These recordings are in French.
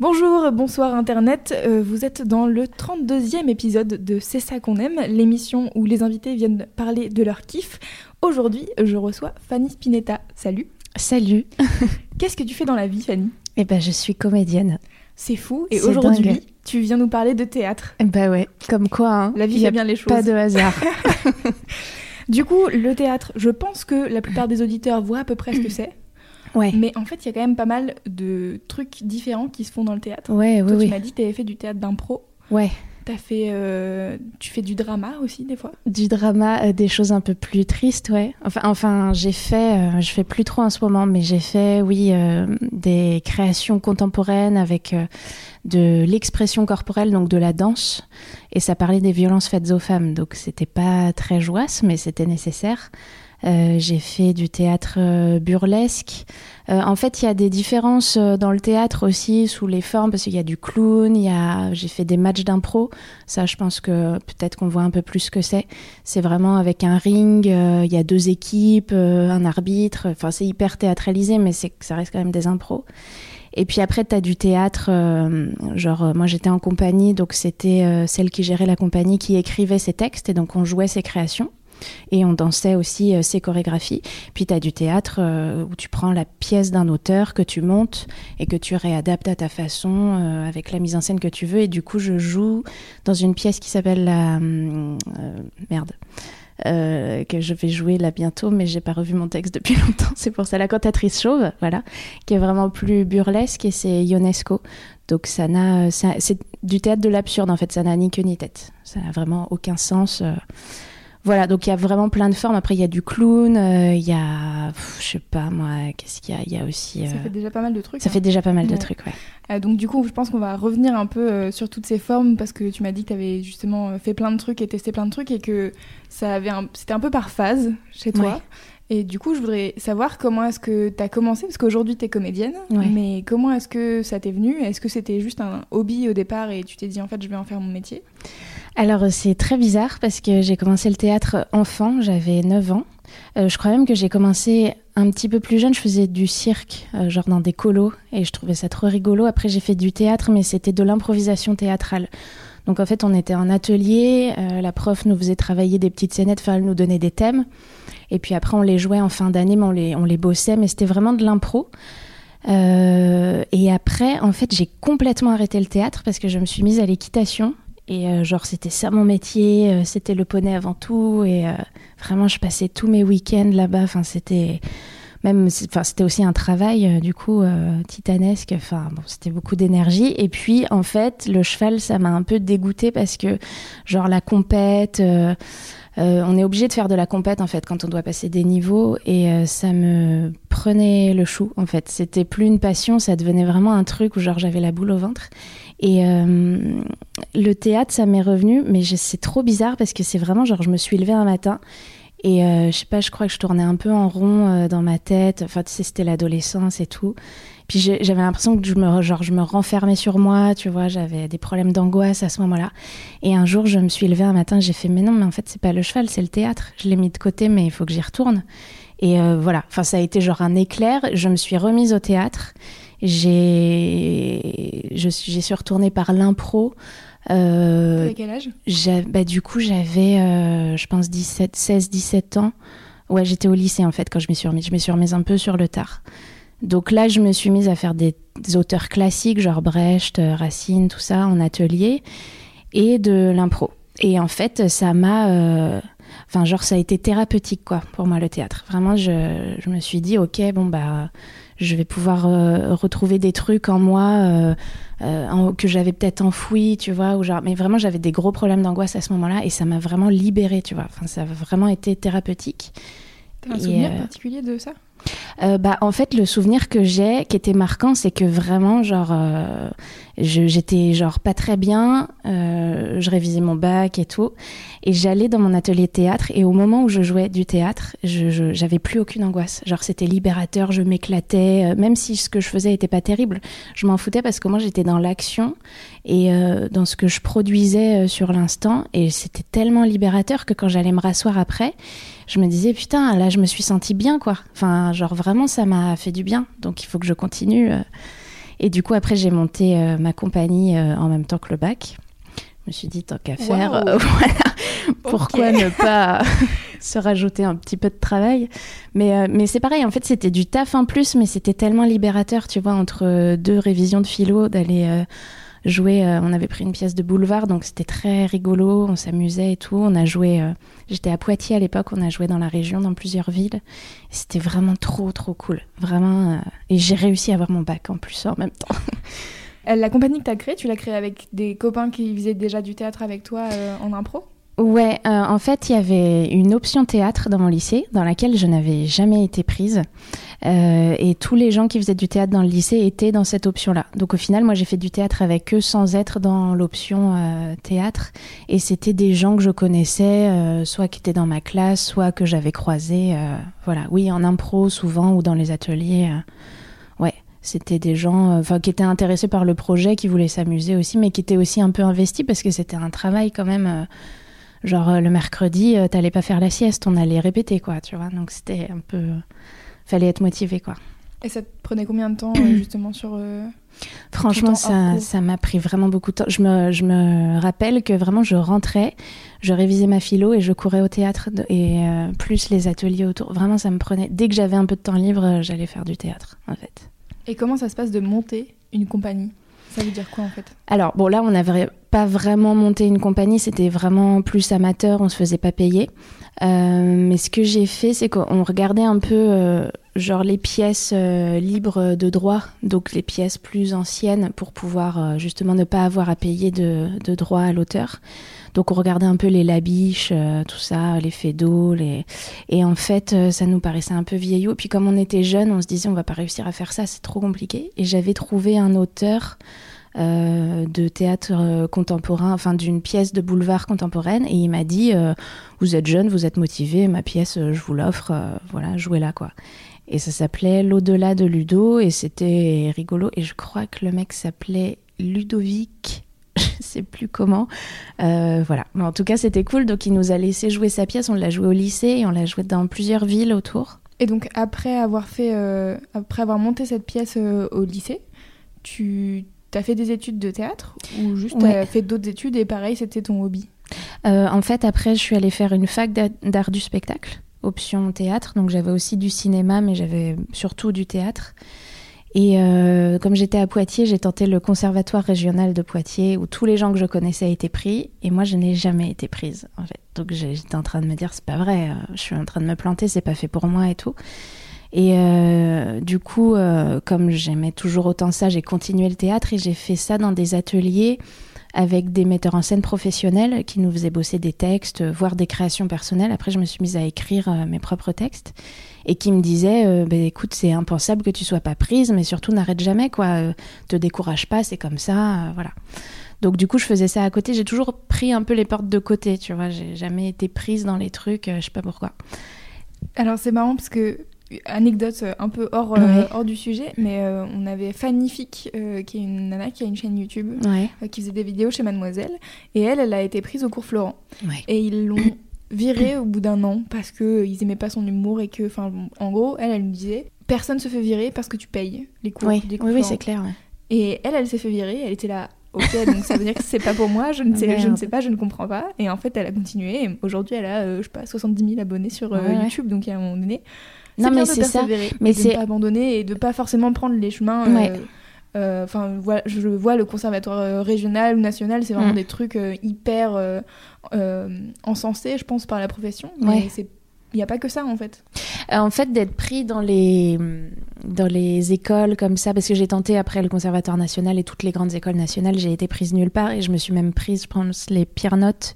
Bonjour, bonsoir Internet. Euh, vous êtes dans le 32e épisode de C'est ça qu'on aime, l'émission où les invités viennent parler de leur kiff. Aujourd'hui, je reçois Fanny Spinetta. Salut. Salut. Qu'est-ce que tu fais dans la vie, Fanny? Eh ben, je suis comédienne. C'est fou. Et aujourd'hui, tu viens nous parler de théâtre. Eh ben ouais, comme quoi, hein, La vie fait bien les choses. Pas de hasard. Du coup, le théâtre, je pense que la plupart des auditeurs voient à peu près ce que c'est. Ouais. Mais en fait, il y a quand même pas mal de trucs différents qui se font dans le théâtre. Ouais, oui, tu oui. m'as dit que tu avais fait du théâtre d'impro. Ouais. T'as fait, euh, tu fais du drama aussi des fois? Du drama, euh, des choses un peu plus tristes, ouais. Enfin, enfin j'ai fait, euh, je fais plus trop en ce moment, mais j'ai fait, oui, euh, des créations contemporaines avec de l'expression corporelle, donc de la danse. Et ça parlait des violences faites aux femmes. Donc c'était pas très joyeux, mais c'était nécessaire. Euh, j'ai fait du théâtre euh, burlesque. Euh, en fait, il y a des différences dans le théâtre aussi sous les formes parce qu'il y a du clown, il y a j'ai fait des matchs d'impro. Ça, je pense que peut-être qu'on voit un peu plus ce que c'est. C'est vraiment avec un ring, il y a deux équipes, un arbitre. Enfin, c'est hyper théâtralisé, mais c'est ça reste quand même des impros. Et puis après, tu as du théâtre, genre moi j'étais en compagnie, donc c'était celle qui gérait la compagnie qui écrivait ses textes, et donc on jouait ses créations. Et on dansait aussi euh, ses chorégraphies. Puis tu as du théâtre euh, où tu prends la pièce d'un auteur que tu montes et que tu réadaptes à ta façon euh, avec la mise en scène que tu veux. Et du coup, je joue dans une pièce qui s'appelle la... euh, merde. Que je vais jouer là bientôt, mais j'ai pas revu mon texte depuis longtemps. C'est pour ça la cantatrice chauve, voilà, qui est vraiment plus burlesque et c'est Ionesco. Donc ça n'a, c'est du théâtre de l'absurde en fait. Ça n'a ni queue ni tête. Ça n'a vraiment aucun sens. Voilà, donc il y a vraiment plein de formes. Après, il y a du clown, euh, il y a, pff, je sais pas moi, qu'est-ce qu'il y a? Il y a aussi. Ça euh, fait déjà pas mal de trucs. ça hein. fait déjà pas mal de trucs, ouais. Euh, donc du coup, je pense qu'on va revenir un peu sur toutes ces formes parce que tu m'as dit que tu avais justement fait plein de trucs et testé plein de trucs et que ça avait un... c'était un peu par phase chez toi. Ouais. Et du coup, je voudrais savoir comment est-ce que tu as commencé parce qu'aujourd'hui tu es comédienne, Ouais. mais comment est-ce que ça t'est venu? Est-ce que c'était juste un hobby au départ et tu t'es dit en fait je vais en faire mon métier? Alors euh, c'est très bizarre parce que j'ai commencé le théâtre enfant, j'avais 9 ans. Euh, je crois même que j'ai commencé un petit peu plus jeune, je faisais du cirque, euh, genre dans des colos, et je trouvais ça trop rigolo. Après j'ai fait du théâtre, mais c'était de l'improvisation théâtrale. Donc en fait on était en atelier, la prof nous faisait travailler des petites scénettes, enfin elle nous donnait des thèmes, et puis après on les jouait en fin d'année, mais on les, on les bossait, mais c'était vraiment de l'impro. Et après, en fait, j'ai complètement arrêté le théâtre parce que je me suis mise à l'équitation. Et euh, genre, c'était ça mon métier, euh, c'était le poney avant tout. Et euh, vraiment, je passais tous mes week-ends là-bas. Enfin, c'était même, enfin, c'était aussi un travail du coup titanesque. Enfin, bon, c'était beaucoup d'énergie. Et puis, en fait, le cheval, ça m'a un peu dégoûté parce que, genre, la compète. on est obligé de faire de la compète en fait quand on doit passer des niveaux et ça me prenait le chou en fait. C'était plus une passion, ça devenait vraiment un truc où genre j'avais la boule au ventre. Et euh, le théâtre, ça m'est revenu, mais c'est trop bizarre parce que c'est vraiment genre je me suis levée un matin et euh, je sais pas, je crois que je tournais un peu en rond euh, dans ma tête. Enfin, tu sais, c'était l'adolescence et tout. Puis j'avais l'impression que je me, genre, je me renfermais sur moi, tu vois, j'avais des problèmes d'angoisse à ce moment-là. Et un jour, je me suis levée un matin, j'ai fait, mais non, mais en fait, c'est pas le cheval, c'est le théâtre. Je l'ai mis de côté, mais il faut que j'y retourne. Et voilà, enfin, ça a été genre un éclair. Je me suis remise au théâtre. J'ai, je suis, j'y suis retournée par l'impro. Euh, T'avais quel âge? j'ai- bah, du coup, j'avais, euh, je pense, 17, 16, 17 ans. Ouais, j'étais au lycée, en fait, quand je m'y suis remise. Je me suis remise un peu sur le tard. Donc là, je me suis mise à faire des, des auteurs classiques, genre Brecht, euh, Racine, tout ça, en atelier, et de l'impro. Et en fait, ça m'a... euh, Enfin, genre, ça a été thérapeutique, quoi, pour moi, le théâtre. Vraiment, je, je me suis dit, ok, bon, bah, je vais pouvoir euh, retrouver des trucs en moi euh, euh, en- que j'avais peut-être enfouis, tu vois, ou genre, mais vraiment, j'avais des gros problèmes d'angoisse à ce moment-là, et ça m'a vraiment libérée, tu vois. Enfin, ça a vraiment été thérapeutique. T'as un souvenir particulier de ça? Euh, bah, en fait, le souvenir que j'ai, qui était marquant, c'est que vraiment, genre, euh, j'étais genre pas très bien, euh, je révisais mon bac et tout, et j'allais dans mon atelier de théâtre, et au moment où je jouais du théâtre, je j'avais plus aucune angoisse. Genre, c'était libérateur, je m'éclatais, même si ce que je faisais était pas terrible, je m'en foutais parce que moi, j'étais dans l'action et dans ce que je produisais sur l'instant, et c'était tellement libérateur que quand j'allais me rasseoir après, je me disais putain là je me suis sentie bien quoi enfin genre vraiment ça m'a fait du bien donc il faut que je continue euh. Et du coup après j'ai monté euh, ma compagnie euh, en même temps que le bac. Je me suis dit tant qu'à faire voilà. Pourquoi ne pas se rajouter un petit peu de travail? Mais mais c'est pareil en fait c'était du taf en plus mais c'était tellement libérateur tu vois entre deux révisions de philo d'aller Euh, on avait pris une pièce de boulevard, donc c'était très rigolo. On s'amusait et tout. On a joué. Euh, j'étais à Poitiers à l'époque. On a joué dans la région, dans plusieurs villes. C'était vraiment trop, trop cool. Vraiment. Euh, et j'ai réussi à avoir mon bac en plus en même temps. La compagnie que tu as créée, tu l'as créée avec des copains qui faisaient déjà du théâtre avec toi en impro? Ouais, en fait, il y avait une option théâtre dans mon lycée dans laquelle je n'avais jamais été prise. Euh, et tous les gens qui faisaient du théâtre dans le lycée étaient dans cette option-là. Donc au final, moi j'ai fait du théâtre avec eux sans être dans l'option euh, théâtre. Et c'était des gens que je connaissais, euh, soit qui étaient dans ma classe, soit que j'avais croisés. voilà, oui, en impro souvent ou dans les ateliers. ouais, c'était des gens qui étaient intéressés par le projet, qui voulaient s'amuser aussi, mais qui étaient aussi un peu investis parce que c'était un travail quand même. Genre le mercredi, t'allais pas faire la sieste, on allait répéter quoi, tu vois. Donc c'était un peu fallait être motivé quoi. Et ça te prenait combien de temps euh, justement sur euh, Franchement, ça, ça m'a pris vraiment beaucoup de temps. Je me, je me rappelle que vraiment je rentrais, je révisais ma philo et je courais au théâtre et euh, plus les ateliers autour. Vraiment, ça me prenait. Dès que j'avais un peu de temps libre, j'allais faire du théâtre en fait. Et comment ça se passe de monter une compagnie? Ça veut dire quoi en fait? Alors bon là on n'avait pas vraiment monté une compagnie, c'était vraiment plus amateur, on se faisait pas payer. Euh, mais ce que j'ai fait, c'est qu'on regardait un peu euh, genre les pièces euh, libres de droit, donc les pièces plus anciennes pour pouvoir justement ne pas avoir à payer de, de droit à l'auteur. Donc on regardait un peu les labiches, tout ça, les d'eau, les... et en fait ça nous paraissait un peu vieillot. Puis comme on était jeunes, on se disait on va pas réussir à faire ça, c'est trop compliqué. Et j'avais trouvé un auteur euh, de théâtre euh, contemporain, enfin d'une pièce de boulevard contemporaine, et il m'a dit euh, Vous êtes jeune, vous êtes motivé, ma pièce, je vous l'offre, voilà, jouez-la quoi. Et ça s'appelait L'au-delà de Ludo, et c'était rigolo. Et je crois que le mec s'appelait Ludovic je sais plus comment. voilà. Mais en tout cas, c'était cool. Donc, il nous a laissé jouer sa pièce. On l'a joué au lycée et on l'a joué dans plusieurs villes autour. Et donc, après avoir fait, après avoir monté cette pièce au lycée, tu T'as fait des études de théâtre ou juste t'as fait d'autres études et pareil, c'était ton hobby? Euh, En fait, après, je suis allée faire une fac d'art du spectacle, option théâtre. Donc j'avais aussi du cinéma, mais j'avais surtout du théâtre. Et euh, comme j'étais à Poitiers, j'ai tenté le conservatoire régional de Poitiers où tous les gens que je connaissais étaient pris et moi je n'ai jamais été prise en fait. Donc j'étais en train de me dire c'est pas vrai, euh, je suis en train de me planter, c'est pas fait pour moi et tout. Et euh, du coup, comme j'aimais toujours autant ça, j'ai continué le théâtre et j'ai fait ça dans des ateliers avec des metteurs en scène professionnels qui nous faisaient bosser des textes, voire des créations personnelles. Après, je me suis mise à écrire euh, mes propres textes et qui me disaient bah, écoute, c'est impensable que tu sois pas prise, mais surtout n'arrête jamais, quoi. te décourage pas, c'est comme ça, voilà. Donc du coup, je faisais ça à côté. J'ai toujours pris un peu les portes de côté, tu vois. J'ai jamais été prise dans les trucs, je sais pas pourquoi. Alors c'est marrant parce que anecdote euh, un peu hors, euh, hors du sujet, mais euh, on avait Fanny Fick, qui est une nana qui a une chaîne YouTube, qui faisait des vidéos chez Mademoiselle, et elle, elle a été prise au cours Florent. Et ils l'ont virée au bout d'un an parce qu'ils aimaient pas son humour et que, enfin, en gros, elle, elle me disait, personne se fait virer parce que tu payes les cours. Oui, cours oui, c'est clair. Et elle, elle s'est fait virer, elle était là, ok, donc ça veut dire que c'est pas pour moi, je ne, sais, je ne sais pas, je ne comprends pas. Et en fait, elle a continué. Aujourd'hui, elle a, je sais pas, 70 000 abonnés sur YouTube. Donc, à un moment donné, non, mais c'est ça. Mais c'est pas abandonner et de pas forcément prendre les chemins. Euh, euh, enfin, voilà, je vois le conservatoire euh, régional ou national, c'est vraiment mm. des trucs hyper encensés, je pense, par la profession. Mais c'est il n'y a pas que ça en fait. Euh, en fait, d'être pris dans les, dans les écoles comme ça, parce que j'ai tenté après le Conservatoire national et toutes les grandes écoles nationales, j'ai été prise nulle part et je me suis même prise, je pense, les pires notes.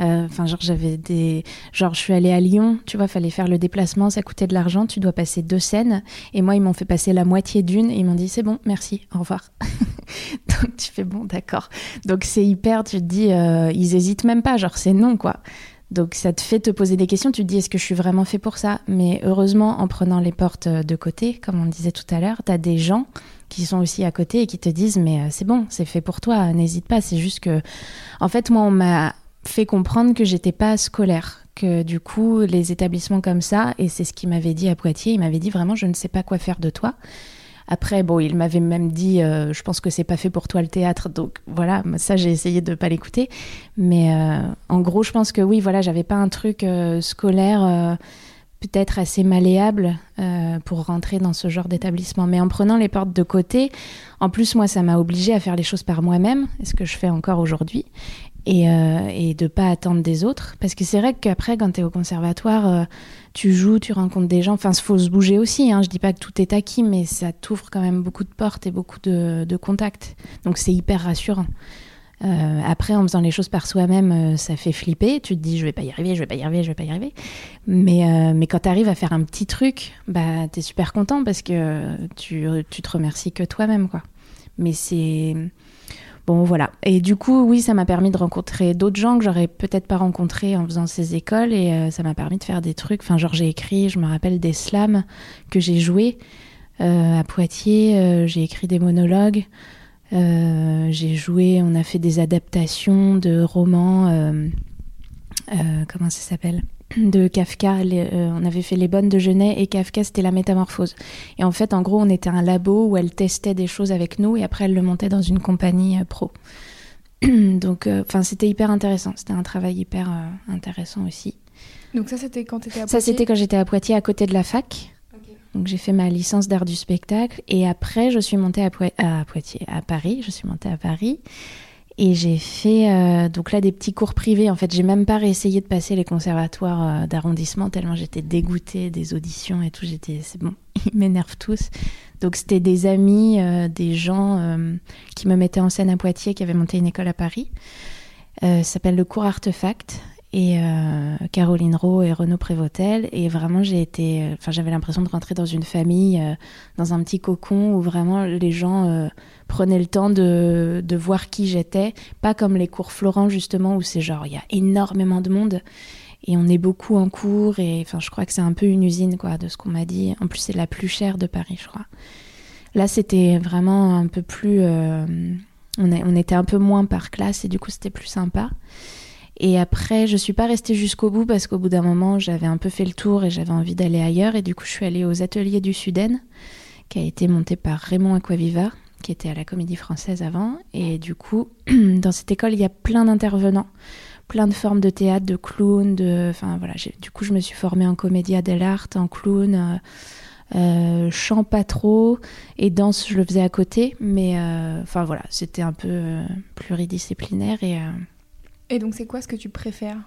Euh, enfin, genre, j'avais des. Genre, je suis allée à Lyon, tu vois, fallait faire le déplacement, ça coûtait de l'argent, tu dois passer deux scènes. Et moi, ils m'ont fait passer la moitié d'une et ils m'ont dit c'est bon, merci, au revoir. Donc, tu fais bon, d'accord. Donc, c'est hyper, tu te dis, euh, ils hésitent même pas, genre, c'est non, quoi. Donc ça te fait te poser des questions, tu te dis est-ce que je suis vraiment fait pour ça? Mais heureusement, en prenant les portes de côté, comme on disait tout à l'heure, tu as des gens qui sont aussi à côté et qui te disent mais euh, c'est bon, c'est fait pour toi, n'hésite pas, c'est juste que en fait moi on m'a fait comprendre que j'étais pas scolaire, que du coup les établissements comme ça et c'est ce qu'il m'avait dit à Poitiers, il m'avait dit vraiment je ne sais pas quoi faire de toi. Après, bon, il m'avait même dit, euh, je pense que c'est pas fait pour toi le théâtre, donc voilà, ça j'ai essayé de pas l'écouter. Mais euh, en gros, je pense que oui, voilà, j'avais pas un truc euh, scolaire peut-être assez malléable pour rentrer dans ce genre d'établissement. Mais en prenant les portes de côté, en plus, moi, ça m'a obligée à faire les choses par moi-même, ce que je fais encore aujourd'hui et, euh, de pas attendre des autres. Parce que c'est vrai qu'après, quand tu es au conservatoire, euh, tu joues, tu rencontres des gens. Enfin, il faut se bouger aussi. Hein. Je dis pas que tout est acquis, mais ça t'ouvre quand même beaucoup de portes et beaucoup de contacts. Donc c'est hyper rassurant. Euh, après, en faisant les choses par soi-même, euh, ça fait flipper. Tu te dis, je vais pas y arriver, je vais pas y arriver, je vais pas y arriver. Mais, euh, mais quand tu arrives à faire un petit truc, bah, tu es super content parce que tu, tu te remercies que toi-même. quoi. Mais c'est Bon, voilà. Et du coup, oui, ça m'a permis de rencontrer d'autres gens que j'aurais peut-être pas rencontrés en faisant ces écoles. Et ça m'a permis de faire des trucs. Enfin, genre, j'ai écrit, je me rappelle des slams que j'ai joués à Poitiers. J'ai écrit des monologues. J'ai joué, on a fait des adaptations de romans. comment ça s'appelle? De Kafka. Euh, on avait fait Les Bonnes de Genet et Kafka, c'était la métamorphose. Et en fait, en gros, on était un labo où elle testait des choses avec nous et après, elle le montait dans une compagnie euh, pro. Donc, euh, enfin, c'était hyper intéressant. C'était un travail hyper intéressant aussi. Donc ça, c'était quand tu étais à Poitiers Ça, c'était quand j'étais à Poitiers, à côté de la fac. J'ai fait ma licence d'art du spectacle et après je suis montée à, à Poitiers, à Paris. Je suis montée à Paris et j'ai fait euh, donc là des petits cours privés. En fait, j'ai même pas réessayé de passer les conservatoires euh, d'arrondissement tellement j'étais dégoûtée des auditions et tout. J'étais, c'est bon, ils m'énervent tous. Donc c'était des amis, euh, des gens qui me mettaient en scène à Poitiers, qui avaient monté une école à Paris. ça s'appelle le cours Artefact et Caroline Rowe et Renaud Prévotel. Et vraiment, j'ai été, enfin, j'avais l'impression de rentrer dans une famille, dans un petit cocon où vraiment les gens prenais le temps de, de voir qui j'étais, pas comme les cours Florent justement où c'est genre il y a énormément de monde et on est beaucoup en cours et enfin je crois que c'est un peu une usine quoi de ce qu'on m'a dit. En plus c'est la plus chère de Paris je crois. Là c'était vraiment un peu plus, euh, on, on était un peu moins par classe et du coup c'était plus sympa. Et après, je suis pas restée jusqu'au bout parce qu'au bout d'un moment, j'avais un peu fait le tour et j'avais envie d'aller ailleurs. Et du coup, je suis allée aux ateliers du Suden, qui a été monté par Raymond Aquaviva, qui était à la Comédie Française avant. Et du coup, dans cette école, il y a plein d'intervenants, plein de formes de théâtre, de clown, de, enfin voilà. Du coup, je me suis formée en comédia dell'arte, en clown. Euh, euh, chant pas trop et danse je le faisais à côté mais euh, enfin voilà c'était un peu pluridisciplinaire et et donc c'est quoi ce que tu préfères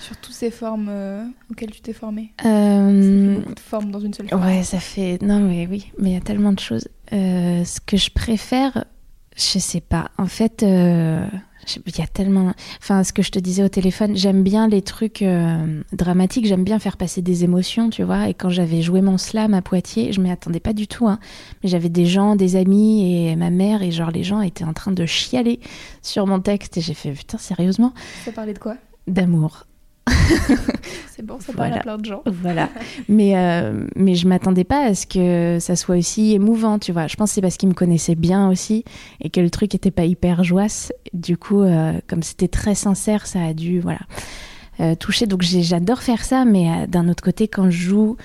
sur toutes ces formes euh, auxquelles tu t'es formée? Euh... beaucoup de formes dans une seule forme. Ouais, ça fait. Non, mais oui, mais il y a tellement de choses. Euh, ce que je préfère, je sais pas. En fait, euh, il y a tellement. Enfin, ce que je te disais au téléphone, j'aime bien les trucs dramatiques, j'aime bien faire passer des émotions, tu vois. Et quand j'avais joué mon slam à Poitiers, je m'y attendais pas du tout, hein. Mais j'avais des gens, des amis et ma mère, et genre les gens étaient en train de chialer sur mon texte. Et j'ai fait, putain, sérieusement? Ça parlait de quoi? D'amour. c'est bon, ça parle à plein de gens. Voilà. Mais, euh, mais je m'attendais pas à ce que ça soit aussi émouvant, tu vois. Je pense que c'est parce qu'ils me connaissaient bien aussi et que le truc était pas hyper joisse. Du coup, euh, comme c'était très sincère, ça a dû, voilà, toucher. Donc j'adore faire ça, mais d'un autre côté, quand je joue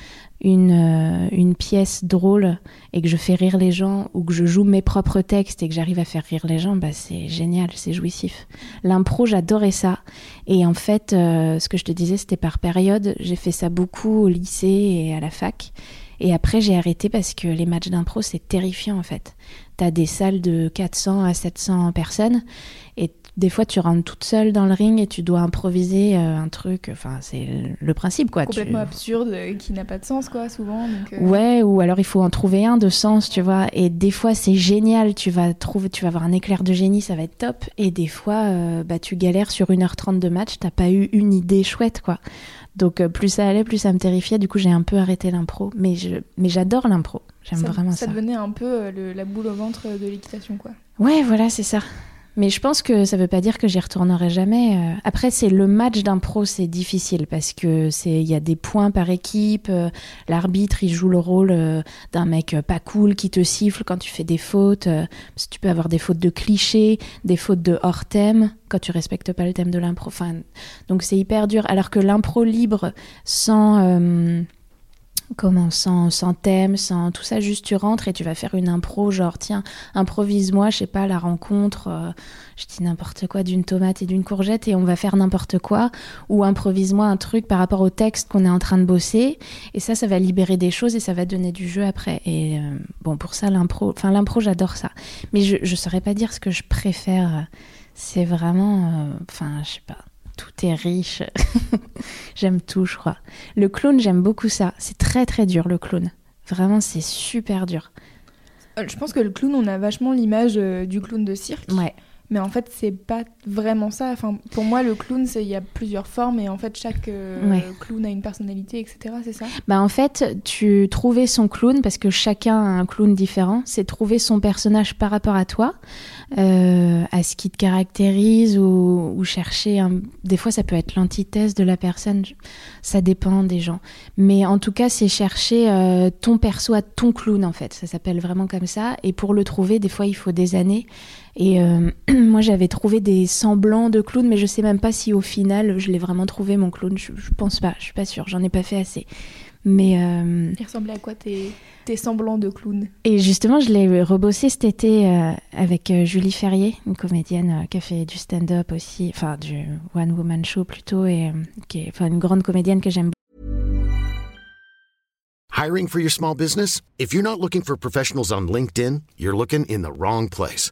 une, euh, une pièce drôle et que je fais rire les gens ou que je joue mes propres textes et que j'arrive à faire rire les gens, bah c'est génial, c'est jouissif. L'impro, j'adorais ça. Et en fait, euh, ce que je te disais, c'était par période. J'ai fait ça beaucoup au lycée et à la fac. Et après, j'ai arrêté parce que les matchs d'impro, c'est terrifiant en fait. T'as des salles de 400 à 700 personnes et des fois tu rentres toute seule dans le ring et tu dois improviser euh, un truc. Enfin, c'est le principe quoi. Complètement absurde, euh, qui n'a pas de sens quoi, souvent. Ouais, ou alors il faut en trouver un de sens, tu vois. Et des fois c'est génial, tu vas trouver, tu vas avoir un éclair de génie, ça va être top. Et des fois, bah tu galères sur 1h30 de match, t'as pas eu une idée chouette quoi. Donc plus ça allait, plus ça me terrifiait. Du coup, j'ai un peu arrêté l'impro. Mais je, mais j'adore l'impro. J'aime vraiment ça. Ça devenait un peu la boule au ventre de l'équitation, quoi. Ouais, voilà, c'est ça. Mais je pense que ça veut pas dire que j'y retournerai jamais. Euh. Après, c'est le match d'un pro, c'est difficile parce que c'est il y a des points par équipe. Euh, l'arbitre, il joue le rôle euh, d'un mec pas cool qui te siffle quand tu fais des fautes. tu peux avoir des fautes de clichés, des fautes de hors thème quand tu respectes pas le thème de l'impro. Enfin, donc c'est hyper dur. Alors que l'impro libre, sans comment sans, sans, thème, sans tout ça, juste tu rentres et tu vas faire une impro, genre tiens, improvise-moi, je sais pas, la rencontre, euh, je dis n'importe quoi, d'une tomate et d'une courgette et on va faire n'importe quoi, ou improvise-moi un truc par rapport au texte qu'on est en train de bosser, et ça, ça va libérer des choses et ça va donner du jeu après. Et euh, bon, pour ça, l'impro, enfin l'impro, j'adore ça, mais je, je saurais pas dire ce que je préfère, c'est vraiment, euh, enfin, je sais pas tout est riche. j'aime tout, je crois. Le clown, j'aime beaucoup ça. C'est très très dur le clown. Vraiment, c'est super dur. Euh, je pense que le clown, on a vachement l'image euh, du clown de cirque. Ouais. Mais en fait, c'est pas vraiment ça. Enfin, pour moi, le clown, il y a plusieurs formes et en fait, chaque euh, clown a une personnalité, etc. C'est ça? Bah en fait, tu trouvais son clown parce que chacun a un clown différent. C'est trouver son personnage par rapport à toi, euh, à ce qui te caractérise ou, ou chercher. Un... Des fois, ça peut être l'antithèse de la personne. Ça dépend des gens. Mais en tout cas, c'est chercher euh, ton perso à ton clown en fait. Ça s'appelle vraiment comme ça. Et pour le trouver, des fois, il faut des années. Et euh, moi, j'avais trouvé des semblants de clown, mais je sais même pas si au final, je l'ai vraiment trouvé mon clown. Je, pense pas, je suis pas sûre, j'en ai pas fait assez. Mais euh... il ressemblait à quoi tes, tes semblants de clown? Et justement, je l'ai rebossé cet été euh, avec Julie Ferrier, une comédienne qui a fait du stand-up aussi, enfin du one woman show plutôt, et qui est une grande comédienne que j'aime. Hiring for your small business? If you're not looking for professionals on LinkedIn, you're looking in the wrong place.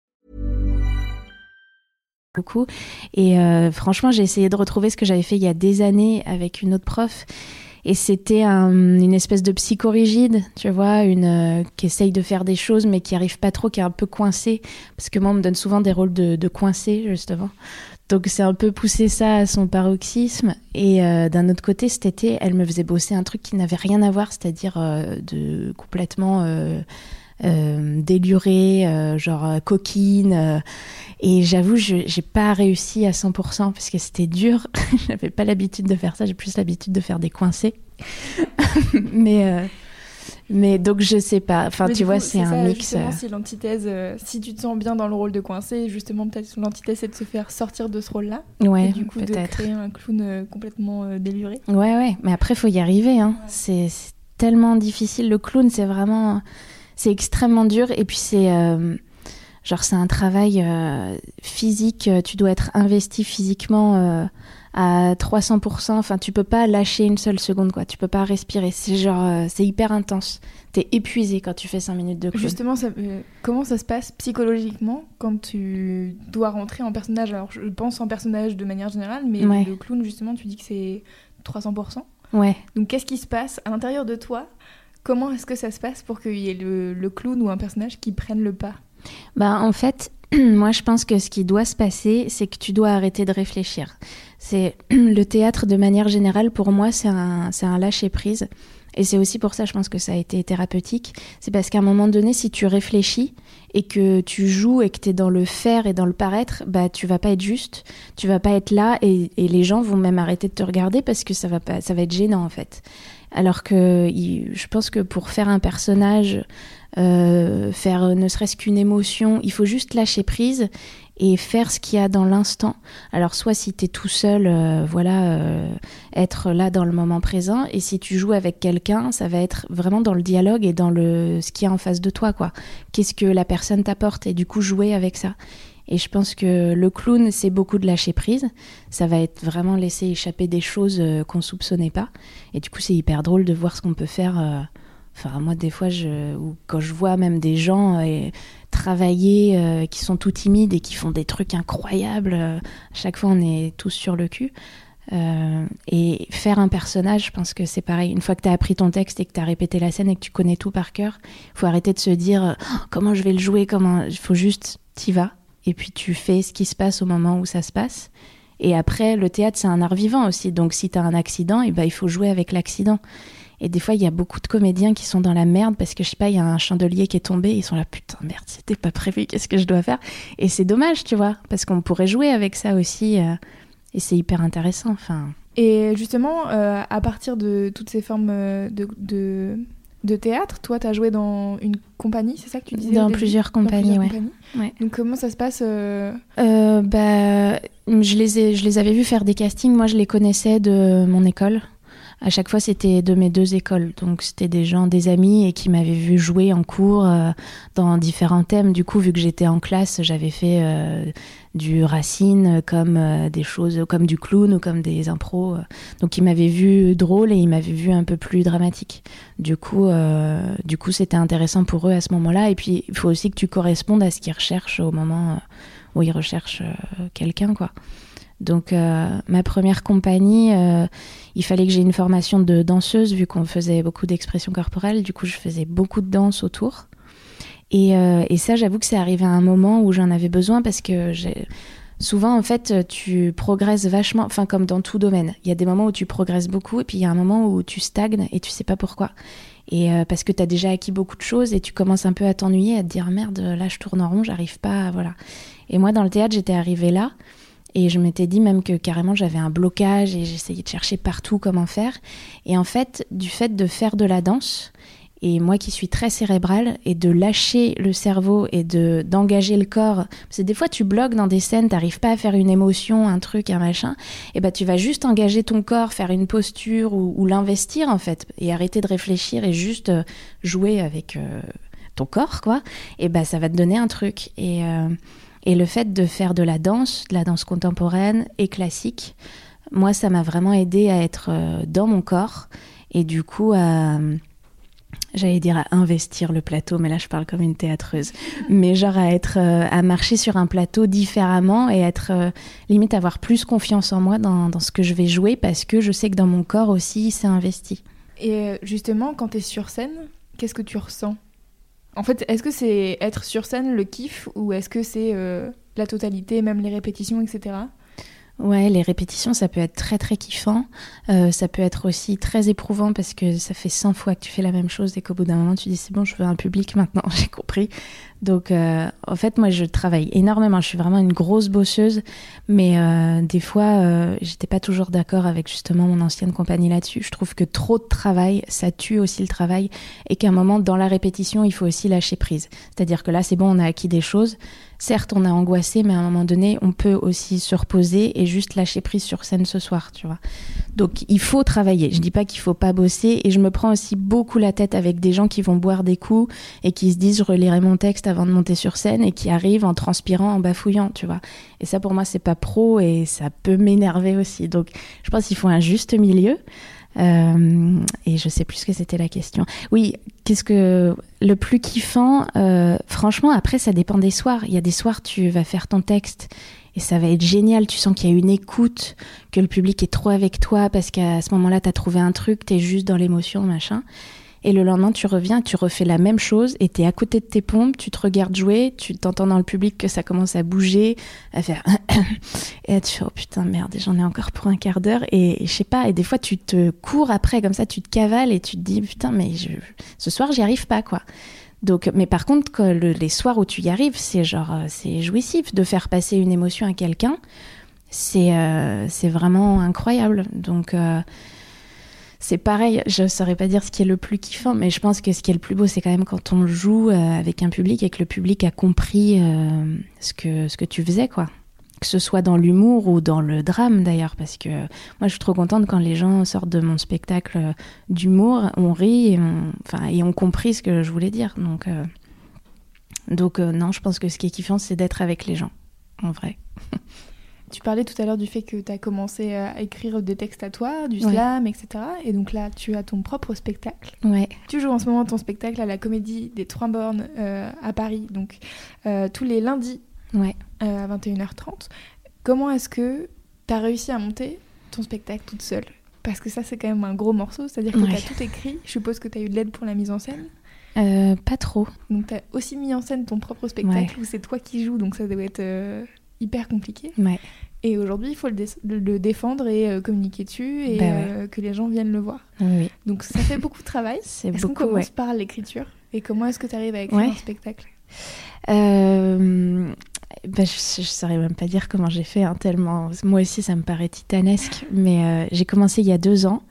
Beaucoup. Et euh, franchement, j'ai essayé de retrouver ce que j'avais fait il y a des années avec une autre prof. Et c'était une espèce de psychorigide, tu vois, une euh, qui essaye de faire des choses mais qui arrive pas trop, qui est un peu coincée. Parce que moi, on me donne souvent des rôles de, de coincé, justement. Donc c'est un peu poussé ça à son paroxysme. Et euh, d'un autre côté, cet été, elle me faisait bosser un truc qui n'avait rien à voir, c'est-à-dire de complètement déluré, genre coquine. Et j'avoue, je n'ai pas réussi à 100% parce que c'était dur. Je n'avais pas l'habitude de faire ça. J'ai plus l'habitude de faire des coincés. mais, euh, mais donc, je sais pas. Enfin, tu vois, c'est un mix. Euh. Si l'antithèse, euh, si tu te sens bien dans le rôle de coincé, justement, peut-être l'antithèse, c'est de se faire sortir de ce rôle-là. Ouais, et du coup, de créer un clown complètement déluré. Ouais, ouais. Mais après, il faut y arriver. Hein. C'est tellement difficile. Le clown, c'est vraiment. C'est extrêmement dur. Et puis, c'est Genre, c'est un travail euh, physique, euh, tu dois être investi physiquement euh, à 300%. Enfin, tu peux pas lâcher une seule seconde, quoi. Tu peux pas respirer. C'est genre, c'est hyper intense. T'es épuisé quand tu fais 5 minutes de clown. Justement, ça, comment ça se passe psychologiquement quand tu dois rentrer en personnage? Alors, je pense en personnage de manière générale, mais le clown, justement, tu dis que c'est 300%. Ouais. Donc, qu'est-ce qui se passe à l'intérieur de toi Comment est-ce que ça se passe pour qu'il y ait le, clown ou un personnage qui prenne le pas? Bah, en fait, moi, je pense que ce qui doit se passer, c'est que tu dois arrêter de réfléchir. C'est le théâtre de manière générale, pour moi, c'est un, un lâcher prise. Et c'est aussi pour ça, je pense que ça a été thérapeutique. C'est parce qu'à un moment donné, si tu réfléchis et que tu joues et que tu es dans le faire et dans le paraître, bah tu vas pas être juste, tu vas pas être là et, et, les gens vont même arrêter de te regarder parce que ça va pas, ça va être gênant en fait. Alors que je pense que pour faire un personnage, euh, faire ne serait-ce qu'une émotion, il faut juste lâcher prise et faire ce qu'il y a dans l'instant. Alors soit si tu es tout seul, euh, voilà, euh, être là dans le moment présent, et si tu joues avec quelqu'un, ça va être vraiment dans le dialogue et dans le ce qu'il y a en face de toi, quoi. Qu'est-ce que la personne t'apporte? Et du coup jouer avec ça. Et je pense que le clown, c'est beaucoup de lâcher prise. Ça va être vraiment laisser échapper des choses euh, qu'on soupçonnait pas. Et du coup, c'est hyper drôle de voir ce qu'on peut faire. Euh, enfin, moi, des fois, je, ou quand je vois même des gens euh, travailler qui sont tout timides et qui font des trucs incroyables, à chaque fois, on est tous sur le cul. et faire un personnage, je pense que c'est pareil. Une fois que tu as appris ton texte et que tu as répété la scène et que tu connais tout par cœur, il faut arrêter de se dire oh, comment je vais le jouer, comment. Il faut juste, t'y vas et puis tu fais ce qui se passe au moment où ça se passe. Et après, le théâtre, c'est un art vivant aussi. Donc si tu as un accident, et eh ben, il faut jouer avec l'accident. Et des fois, il y a beaucoup de comédiens qui sont dans la merde parce que je sais pas, il y a un chandelier qui est tombé, ils sont là, putain, merde, c'était pas prévu, qu'est-ce que je dois faire? Et c'est dommage, tu vois, parce qu'on pourrait jouer avec ça aussi. Euh, et c'est hyper intéressant. Enfin. Et justement, euh, à partir de toutes ces formes euh, de, de de théâtre. Toi, tu as joué dans une compagnie, c'est ça que tu disais Dans plusieurs compagnies, ouais. Donc, comment ça se passe euh euh, bah, je, les ai, je les avais vus faire des castings. Moi, je les connaissais de mon école. À chaque fois, c'était de mes deux écoles. Donc, c'était des gens, des amis, et qui m'avaient vu jouer en cours euh, dans différents thèmes. Du coup, vu que j'étais en classe, j'avais fait du Racine, comme euh, des choses comme du clown ou comme des impros. Euh. Donc il m'avait vu drôle et il m'avait vu un peu plus dramatique. Du coup, euh, du coup, c'était intéressant pour eux à ce moment-là. Et puis il faut aussi que tu correspondes à ce qu'ils recherchent au moment où ils recherchent quelqu'un, quoi. Donc ma première compagnie, il fallait que j'ai une formation de danseuse vu qu'on faisait beaucoup d'expressions corporelles. Du coup, je faisais beaucoup de danse autour. Euh, et, ça, j'avoue que c'est arrivé à un moment où j'en avais besoin parce que souvent, en fait, tu progresses vachement, enfin, comme dans tout domaine. Il y a des moments où tu progresses beaucoup et puis il y a un moment où tu stagnes et tu sais pas pourquoi. Et euh, parce que tu as déjà acquis beaucoup de choses et tu commences un peu à t'ennuyer, à te dire merde, là je tourne en rond, j'arrive pas, voilà. Et moi, dans le théâtre, j'étais arrivée là. Et je m'étais dit même que carrément j'avais un blocage et j'essayais de chercher partout comment faire. Et en fait, du fait de faire de la danse, et moi qui suis très cérébrale, et de lâcher le cerveau et de d'engager le corps. Parce que des fois, tu bloques dans des scènes, t'arrives pas à faire une émotion, un truc, un machin. Et ben, tu vas juste engager ton corps, faire une posture ou, l'investir en fait, et arrêter de réfléchir et juste euh, jouer avec euh, ton corps, quoi. Et ben, ça va te donner un truc. Et, euh, et le fait de faire de la danse, de la danse contemporaine et classique, moi, ça m'a vraiment aidé à être dans mon corps et du coup à j'allais dire à investir le plateau, mais là je parle comme une théâtreuse, mais genre à être, euh, à marcher sur un plateau différemment et être euh, limite avoir plus confiance en moi dans, dans, ce que je vais jouer parce que je sais que dans mon corps aussi c'est investi. Et euh, justement, quand tu es sur scène, qu'est-ce que tu ressens? En fait, est-ce que c'est être sur scène le kiff ou est-ce que c'est la totalité, même les répétitions, etc. Ouais, les répétitions, ça peut être très très kiffant. Euh, ça peut être aussi très éprouvant parce que ça fait 100 fois que tu fais la même chose et qu'au bout d'un moment tu dis c'est bon, je veux un public maintenant, j'ai compris. Donc, euh, en fait, moi, je travaille énormément. Je suis vraiment une grosse bosseuse, mais euh, des fois, j'étais pas toujours d'accord avec justement mon ancienne compagnie là-dessus. Je trouve que trop de travail, ça tue aussi le travail, et qu'à un moment, dans la répétition, il faut aussi lâcher prise. C'est-à-dire que là, c'est bon, on a acquis des choses. Certes, on a angoissé, mais à un moment donné, on peut aussi se reposer et juste lâcher prise sur scène ce soir, tu vois. Donc, il faut travailler. Je dis pas qu'il faut pas bosser, et je me prends aussi beaucoup la tête avec des gens qui vont boire des coups et qui se disent, je relirai mon texte avant de monter sur scène et qui arrive en transpirant, en bafouillant, tu vois. Et ça, pour moi, c'est pas pro et ça peut m'énerver aussi. Donc, je pense qu'il faut un juste milieu. Euh, et je sais plus ce que c'était la question. Oui, qu'est-ce que le plus kiffant euh, Franchement, après, ça dépend des soirs. Il y a des soirs, tu vas faire ton texte et ça va être génial. Tu sens qu'il y a une écoute, que le public est trop avec toi parce qu'à ce moment-là, tu as trouvé un truc, tu es juste dans l'émotion, machin. Et le lendemain, tu reviens, tu refais la même chose et tu es à côté de tes pompes, tu te regardes jouer, tu t'entends dans le public que ça commence à bouger, à faire. et tu fais, oh putain, merde, j'en ai encore pour un quart d'heure. Et, je sais pas, et des fois, tu te cours après, comme ça, tu te cavales et tu te dis, putain, mais je... ce soir, j'y arrive pas, quoi. Donc, mais par contre, les soirs où tu y arrives, c'est genre, euh, c'est jouissif de faire passer une émotion à quelqu'un. C'est euh, c'est vraiment incroyable. Donc, euh, c'est pareil, je saurais pas dire ce qui est le plus kiffant, mais je pense que ce qui est le plus beau, c'est quand même quand on joue euh, avec un public et que le public a compris euh, ce, que, ce que tu faisais, quoi. Que ce soit dans l'humour ou dans le drame d'ailleurs, parce que moi je suis trop contente quand les gens sortent de mon spectacle euh, d'humour, on rit et on compris ce que je voulais dire. Donc, donc non, je pense que ce qui est kiffant, c'est d'être avec les gens, en vrai. Tu parlais tout à l'heure du fait que tu as commencé à écrire des textes à toi, du slam, etc. Et donc là, tu as ton propre spectacle. Ouais. Tu joues en ce moment ton spectacle à la Comédie des Trois Bornes euh, à Paris, donc euh, tous les lundis ouais. Euh, à 21h30. Comment est-ce que tu as réussi à monter ton spectacle toute seule? Parce que ça, c'est quand même un gros morceau, c'est-à-dire que tu as tout écrit. Je suppose que tu as eu de l'aide pour la mise en scène. pas trop. Donc tu as aussi mis en scène ton propre spectacle où c'est toi qui joues, donc ça doit être hyper compliqué. Ouais. Et aujourd'hui, il faut le, défendre et euh, communiquer dessus et bah euh, que les gens viennent le voir. Oui. Donc ça fait beaucoup de travail. C'est est-ce beaucoup. qu'on commence par l'écriture Et comment est-ce que tu arrives à écrire un spectacle? Euh, bah, je ne saurais même pas dire comment j'ai fait, hein, tellement. Moi aussi, ça me paraît titanesque. Mais j'ai commencé il y a deux ans.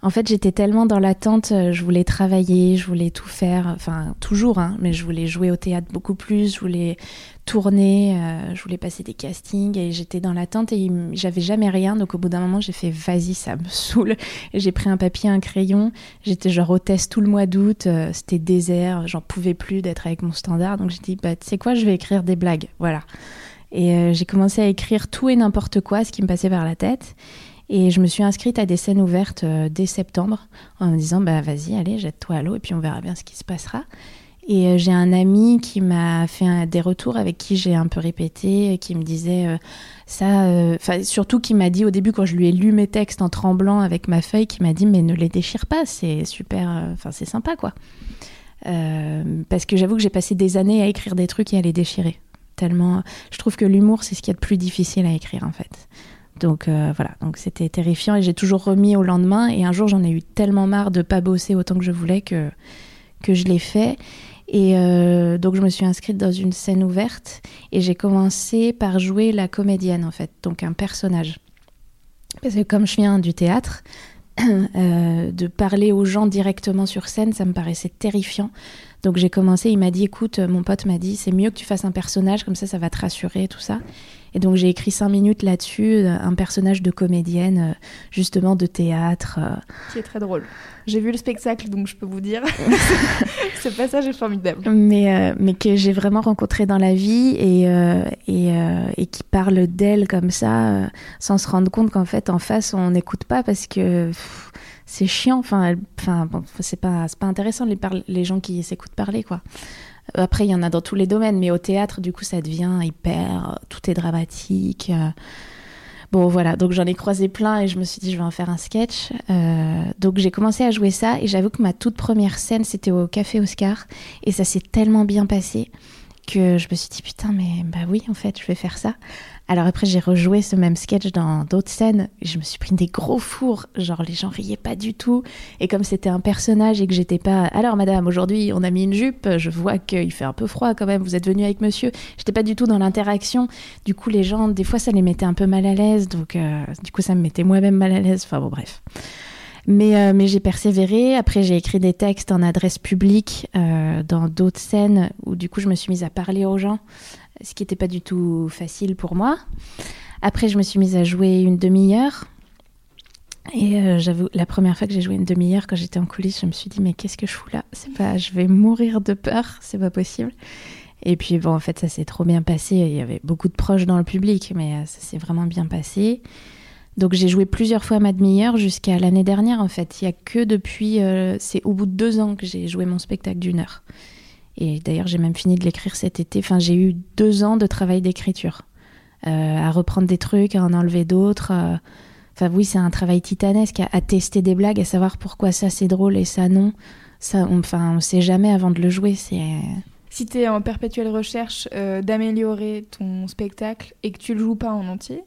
En fait, j'étais tellement dans l'attente, je voulais travailler, je voulais tout faire, enfin toujours, hein, mais je voulais jouer au théâtre beaucoup plus, je voulais tourner, euh, je voulais passer des castings et j'étais dans l'attente et j'avais jamais rien. Donc au bout d'un moment, j'ai fait vas-y, ça me saoule. J'ai pris un papier, un crayon. J'étais genre hôtesse tout le mois d'août, euh, c'était désert, j'en pouvais plus d'être avec mon standard. Donc j'ai dit bah tu sais quoi, je vais écrire des blagues, voilà. Et euh, j'ai commencé à écrire tout et n'importe quoi, ce qui me passait par la tête. Et je me suis inscrite à des scènes ouvertes dès septembre en me disant bah vas-y, allez, jette-toi à l'eau et puis on verra bien ce qui se passera. Et euh, j'ai un ami qui m'a fait des retours avec qui j'ai un peu répété, qui me disait euh, ça, euh, surtout qui m'a dit au début quand je lui ai lu mes textes en tremblant avec ma feuille, qui m'a dit mais ne les déchire pas, c'est super, enfin c'est sympa quoi. parce que j'avoue que j'ai passé des années à écrire des trucs et à les déchirer. Tellement, je trouve que l'humour c'est ce qui est le plus difficile à écrire en fait. Donc voilà, donc c'était terrifiant et j'ai toujours remis au lendemain. Et un jour j'en ai eu tellement marre de pas bosser autant que je voulais que que je l'ai fait. Et euh, donc je me suis inscrite dans une scène ouverte et j'ai commencé par jouer la comédienne en fait, donc un personnage. Parce que comme je viens du théâtre, euh, de parler aux gens directement sur scène, ça me paraissait terrifiant. Donc j'ai commencé, il m'a dit, écoute, mon pote m'a dit, c'est mieux que tu fasses un personnage, comme ça ça va te rassurer, tout ça. Et donc j'ai écrit cinq minutes là-dessus, euh, un personnage de comédienne, justement de théâtre. Qui est très drôle. J'ai vu le spectacle, donc je peux vous dire, ce passage est formidable. Mais, euh, mais que j'ai vraiment rencontré dans la vie et, euh, et, euh, et, qui parle d'elle comme ça, sans se rendre compte qu'en fait, en face, on n'écoute pas parce que c'est chiant. Enfin, enfin bon, c'est pas, pas intéressant les, les gens qui s'écoutent parler, quoi. Après, il y en a dans tous les domaines, mais au théâtre, du coup, ça devient hyper. Tout est dramatique. Bon, voilà, donc j'en ai croisé plein et je me suis dit, je vais en faire un sketch. Euh, donc j'ai commencé à jouer ça et j'avoue que ma toute première scène, c'était au Café Oscar et ça s'est tellement bien passé que je me suis dit, putain, mais bah oui, en fait, je vais faire ça. Alors après, j'ai rejoué ce même sketch dans d'autres scènes. Je me suis pris des gros fours. Genre, les gens riaient pas du tout. Et comme c'était un personnage et que j'étais pas. Alors, madame, aujourd'hui, on a mis une jupe. Je vois qu'il fait un peu froid quand même. Vous êtes venu avec monsieur. J'étais pas du tout dans l'interaction. Du coup, les gens, des fois, ça les mettait un peu mal à l'aise. Donc, euh, du coup, ça me mettait moi-même mal à l'aise. Enfin, bon, bref. Mais, euh, mais j'ai persévéré. Après, j'ai écrit des textes en adresse publique euh, dans d'autres scènes où, du coup, je me suis mise à parler aux gens ce qui n'était pas du tout facile pour moi. Après, je me suis mise à jouer une demi-heure. Et euh, j'avoue, la première fois que j'ai joué une demi-heure, quand j'étais en coulisses, je me suis dit, mais qu'est-ce que je fous là? C'est pas, je vais mourir de peur, c'est pas possible. Et puis bon, en fait, ça s'est trop bien passé. Il y avait beaucoup de proches dans le public, mais ça s'est vraiment bien passé. Donc j'ai joué plusieurs fois ma demi-heure jusqu'à l'année dernière, en fait. Il y a que depuis, euh, c'est au bout de deux ans que j'ai joué mon spectacle d'une heure. Et d'ailleurs, j'ai même fini de l'écrire cet été. Enfin, j'ai eu deux ans de travail d'écriture, euh, à reprendre des trucs, à en enlever d'autres. Euh. Enfin, oui, c'est un travail titanesque, à, tester des blagues, à savoir pourquoi ça c'est drôle et ça non. Ça, on, enfin, on sait jamais avant de le jouer. C'est si tu es en perpétuelle recherche d'améliorer ton spectacle et que tu le joues pas en entier,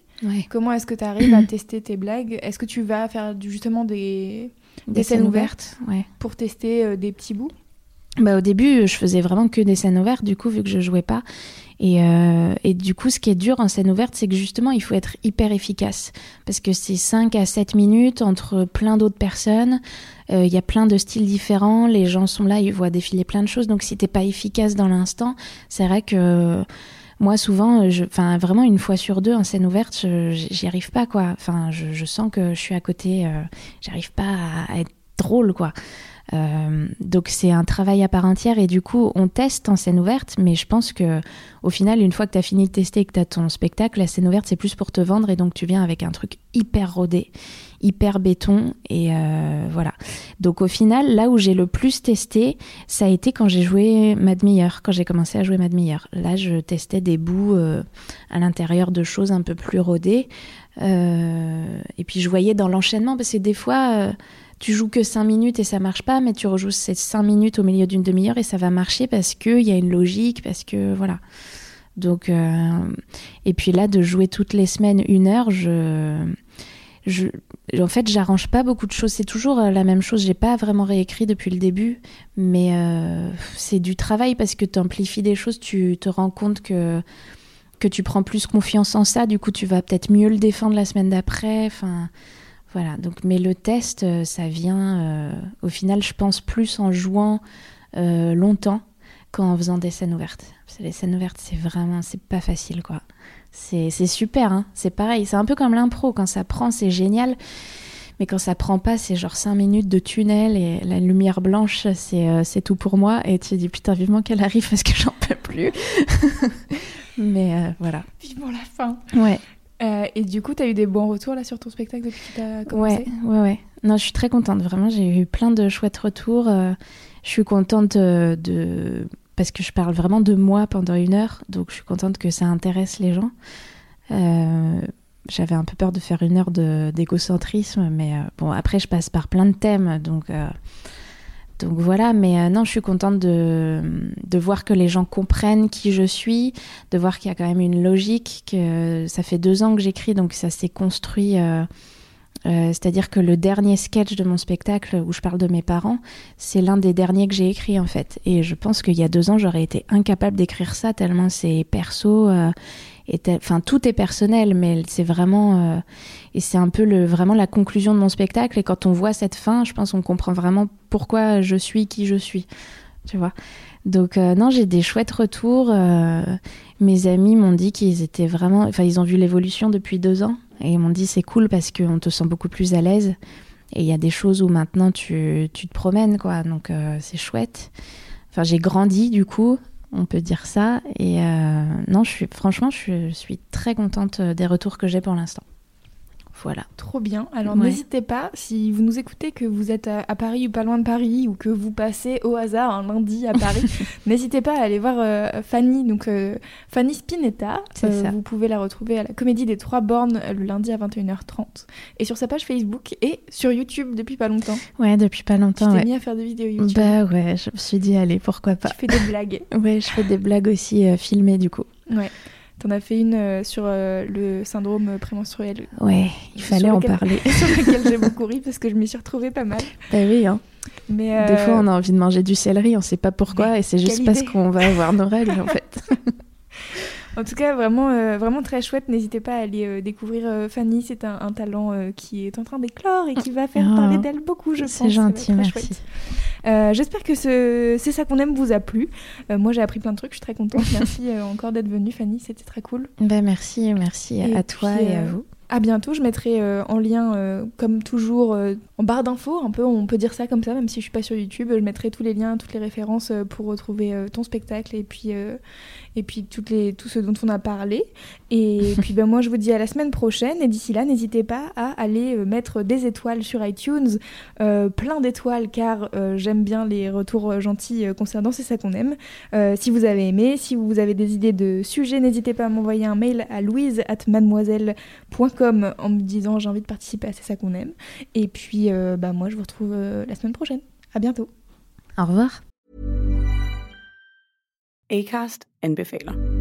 comment est-ce que tu arrives à tester tes blagues? Est-ce que tu vas faire justement des, des, scènes, ouvertes, pour tester des petits bouts? Bah, au début, je faisais vraiment que des scènes ouvertes, du coup, vu que je jouais pas. Et, euh, et, du coup, ce qui est dur en scène ouverte, c'est que justement, il faut être hyper efficace. Parce que c'est 5 à 7 minutes entre plein d'autres personnes. Euh, il y a plein de styles différents. Les gens sont là, ils voient défiler plein de choses. Donc, si t'es pas efficace dans l'instant, c'est vrai que moi, souvent, enfin, vraiment une fois sur deux en scène ouverte, j'y arrive pas, quoi. Enfin, je, je, sens que je suis à côté. Euh, J'arrive pas à, à être drôle, quoi. Euh, donc c'est un travail à part entière et du coup on teste en scène ouverte, mais je pense que au final une fois que tu as fini de tester et que tu as ton spectacle, la scène ouverte c'est plus pour te vendre et donc tu viens avec un truc hyper rodé, hyper béton et euh, voilà. Donc au final là où j'ai le plus testé, ça a été quand j'ai joué Mad Meyer, quand j'ai commencé à jouer Mad Meyer. Là je testais des bouts euh, à l'intérieur de choses un peu plus rodées et puis je voyais dans l'enchaînement parce que des fois tu joues que 5 minutes et ça marche pas, mais tu rejoues ces 5 minutes au milieu d'une demi-heure et ça va marcher parce qu'il y a une logique, parce que voilà. Donc, euh, et puis là, de jouer toutes les semaines une heure, je, je, en fait, j'arrange pas beaucoup de choses. C'est toujours euh, la même chose. J'ai pas vraiment réécrit depuis le début, mais euh, c'est du travail parce que tu amplifies des choses, tu te rends compte que que tu prends plus confiance en ça. Du coup, tu vas peut-être mieux le défendre la semaine d'après. Enfin voilà, donc, mais le test, euh, ça vient euh, au final, je pense, plus en jouant euh, longtemps qu'en faisant des scènes ouvertes. Parce que les scènes ouvertes, c'est vraiment, c'est pas facile, quoi. C'est super, hein. c'est pareil. C'est un peu comme l'impro, quand ça prend, c'est génial. Mais quand ça prend pas, c'est genre 5 minutes de tunnel et la lumière blanche, c'est tout pour moi. Et tu te dis, putain, vivement qu'elle arrive parce que j'en peux plus. mais voilà. Vivement la fin. Ouais. Euh, et du coup, tu as eu des bons retours là sur ton spectacle depuis que tu as commencé Ouais, ouais, ouais. Non, je suis très contente. Vraiment, j'ai eu plein de chouettes retours. Euh, je suis contente euh, de. Parce que je parle vraiment de moi pendant une heure. Donc, je suis contente que ça intéresse les gens. J'avais un peu peur de faire une heure d'égocentrisme. Mais bon, après, je passe par plein de thèmes. Donc. Donc voilà, mais euh, non, je suis contente de, de, voir que les gens comprennent qui je suis, de voir qu'il y a quand même une logique, que ça fait deux ans que j'écris, donc ça s'est construit. Euh, euh, c'est-à-dire que le dernier sketch de mon spectacle où je parle de mes parents, c'est l'un des derniers que j'ai écrit en fait. Et je pense qu'il y a deux ans, j'aurais été incapable d'écrire ça tellement c'est perso enfin tout est personnel, mais c'est vraiment euh, et c'est un peu le vraiment la conclusion de mon spectacle. Et quand on voit cette fin, je pense qu'on comprend vraiment pourquoi je suis qui je suis, tu vois. Donc euh, non, j'ai des chouettes retours. Euh, mes amis m'ont dit qu'ils étaient vraiment, enfin ils ont vu l'évolution depuis deux ans et ils m'ont dit c'est cool parce qu'on te sent beaucoup plus à l'aise. Et il y a des choses où maintenant tu, tu te promènes, quoi. Donc c'est chouette. Enfin, j'ai grandi du coup on peut dire ça. Et euh, non, je suis, franchement, je suis très contente des retours que j'ai pour l'instant. Voilà. Trop bien. Alors n'hésitez pas, si vous nous écoutez, que vous êtes à, Paris ou pas loin de Paris, ou que vous passez au hasard un lundi à Paris, n'hésitez pas à aller voir euh, Fanny, donc euh, Fanny Spinetta. Euh, vous pouvez la retrouver à la Comédie des Trois Bornes le lundi à 21h30. Et sur sa page Facebook et sur YouTube depuis pas longtemps. Ouais, depuis pas longtemps. Tu t'es mis à faire des vidéos YouTube. Bah ouais, je me suis dit, allez, pourquoi pas. Tu fais des blagues. ouais, je fais des blagues aussi filmées du coup. Ouais. T'en as fait une euh, sur euh, le syndrome prémenstruel. Ouais, il fallait en parler. sur lequel j'ai beaucoup ri parce que je m'y suis retrouvée pas mal. Bah oui, hein. Mais euh, Des fois, on a envie de manger du céleri, on sait pas pourquoi, et c'est juste parce qu'on va avoir nos règles, en fait. En tout cas, vraiment, euh, vraiment très chouette. N'hésitez pas à aller euh, découvrir euh, Fanny. C'est un, talent qui est en train d'éclore et qui va faire ah. parler d'elle beaucoup, je pense. C'est gentil, merci. J'espère que c'est ça qu'on aime vous a plu. moi, j'ai appris plein de trucs. Je suis très contente. Merci encore d'être venue, Fanny. C'était très cool. Ben, merci, merci à toi et à vous. À bientôt, je mettrai en lien, comme toujours, en barre d'infos, un peu, on peut dire ça comme ça, même si je suis pas sur YouTube, je mettrai tous les liens, toutes les références pour retrouver ton spectacle et puis, et puis toutes les, tout ce dont on a parlé. Et puis ben, moi, je vous dis à la semaine prochaine. Et d'ici là, n'hésitez pas à aller euh, mettre des étoiles sur iTunes, euh, plein d'étoiles, car euh, j'aime bien les retours gentils concernant C'est ça qu'on aime. si vous avez aimé, si vous avez des idées de sujets, n'hésitez pas à m'envoyer un mail à louise at mademoiselle.com en me disant j'ai envie de participer à C'est ça qu'on aime. Et puis, ben, moi, je vous retrouve la semaine prochaine. À bientôt. Au revoir. Acast anbefaler.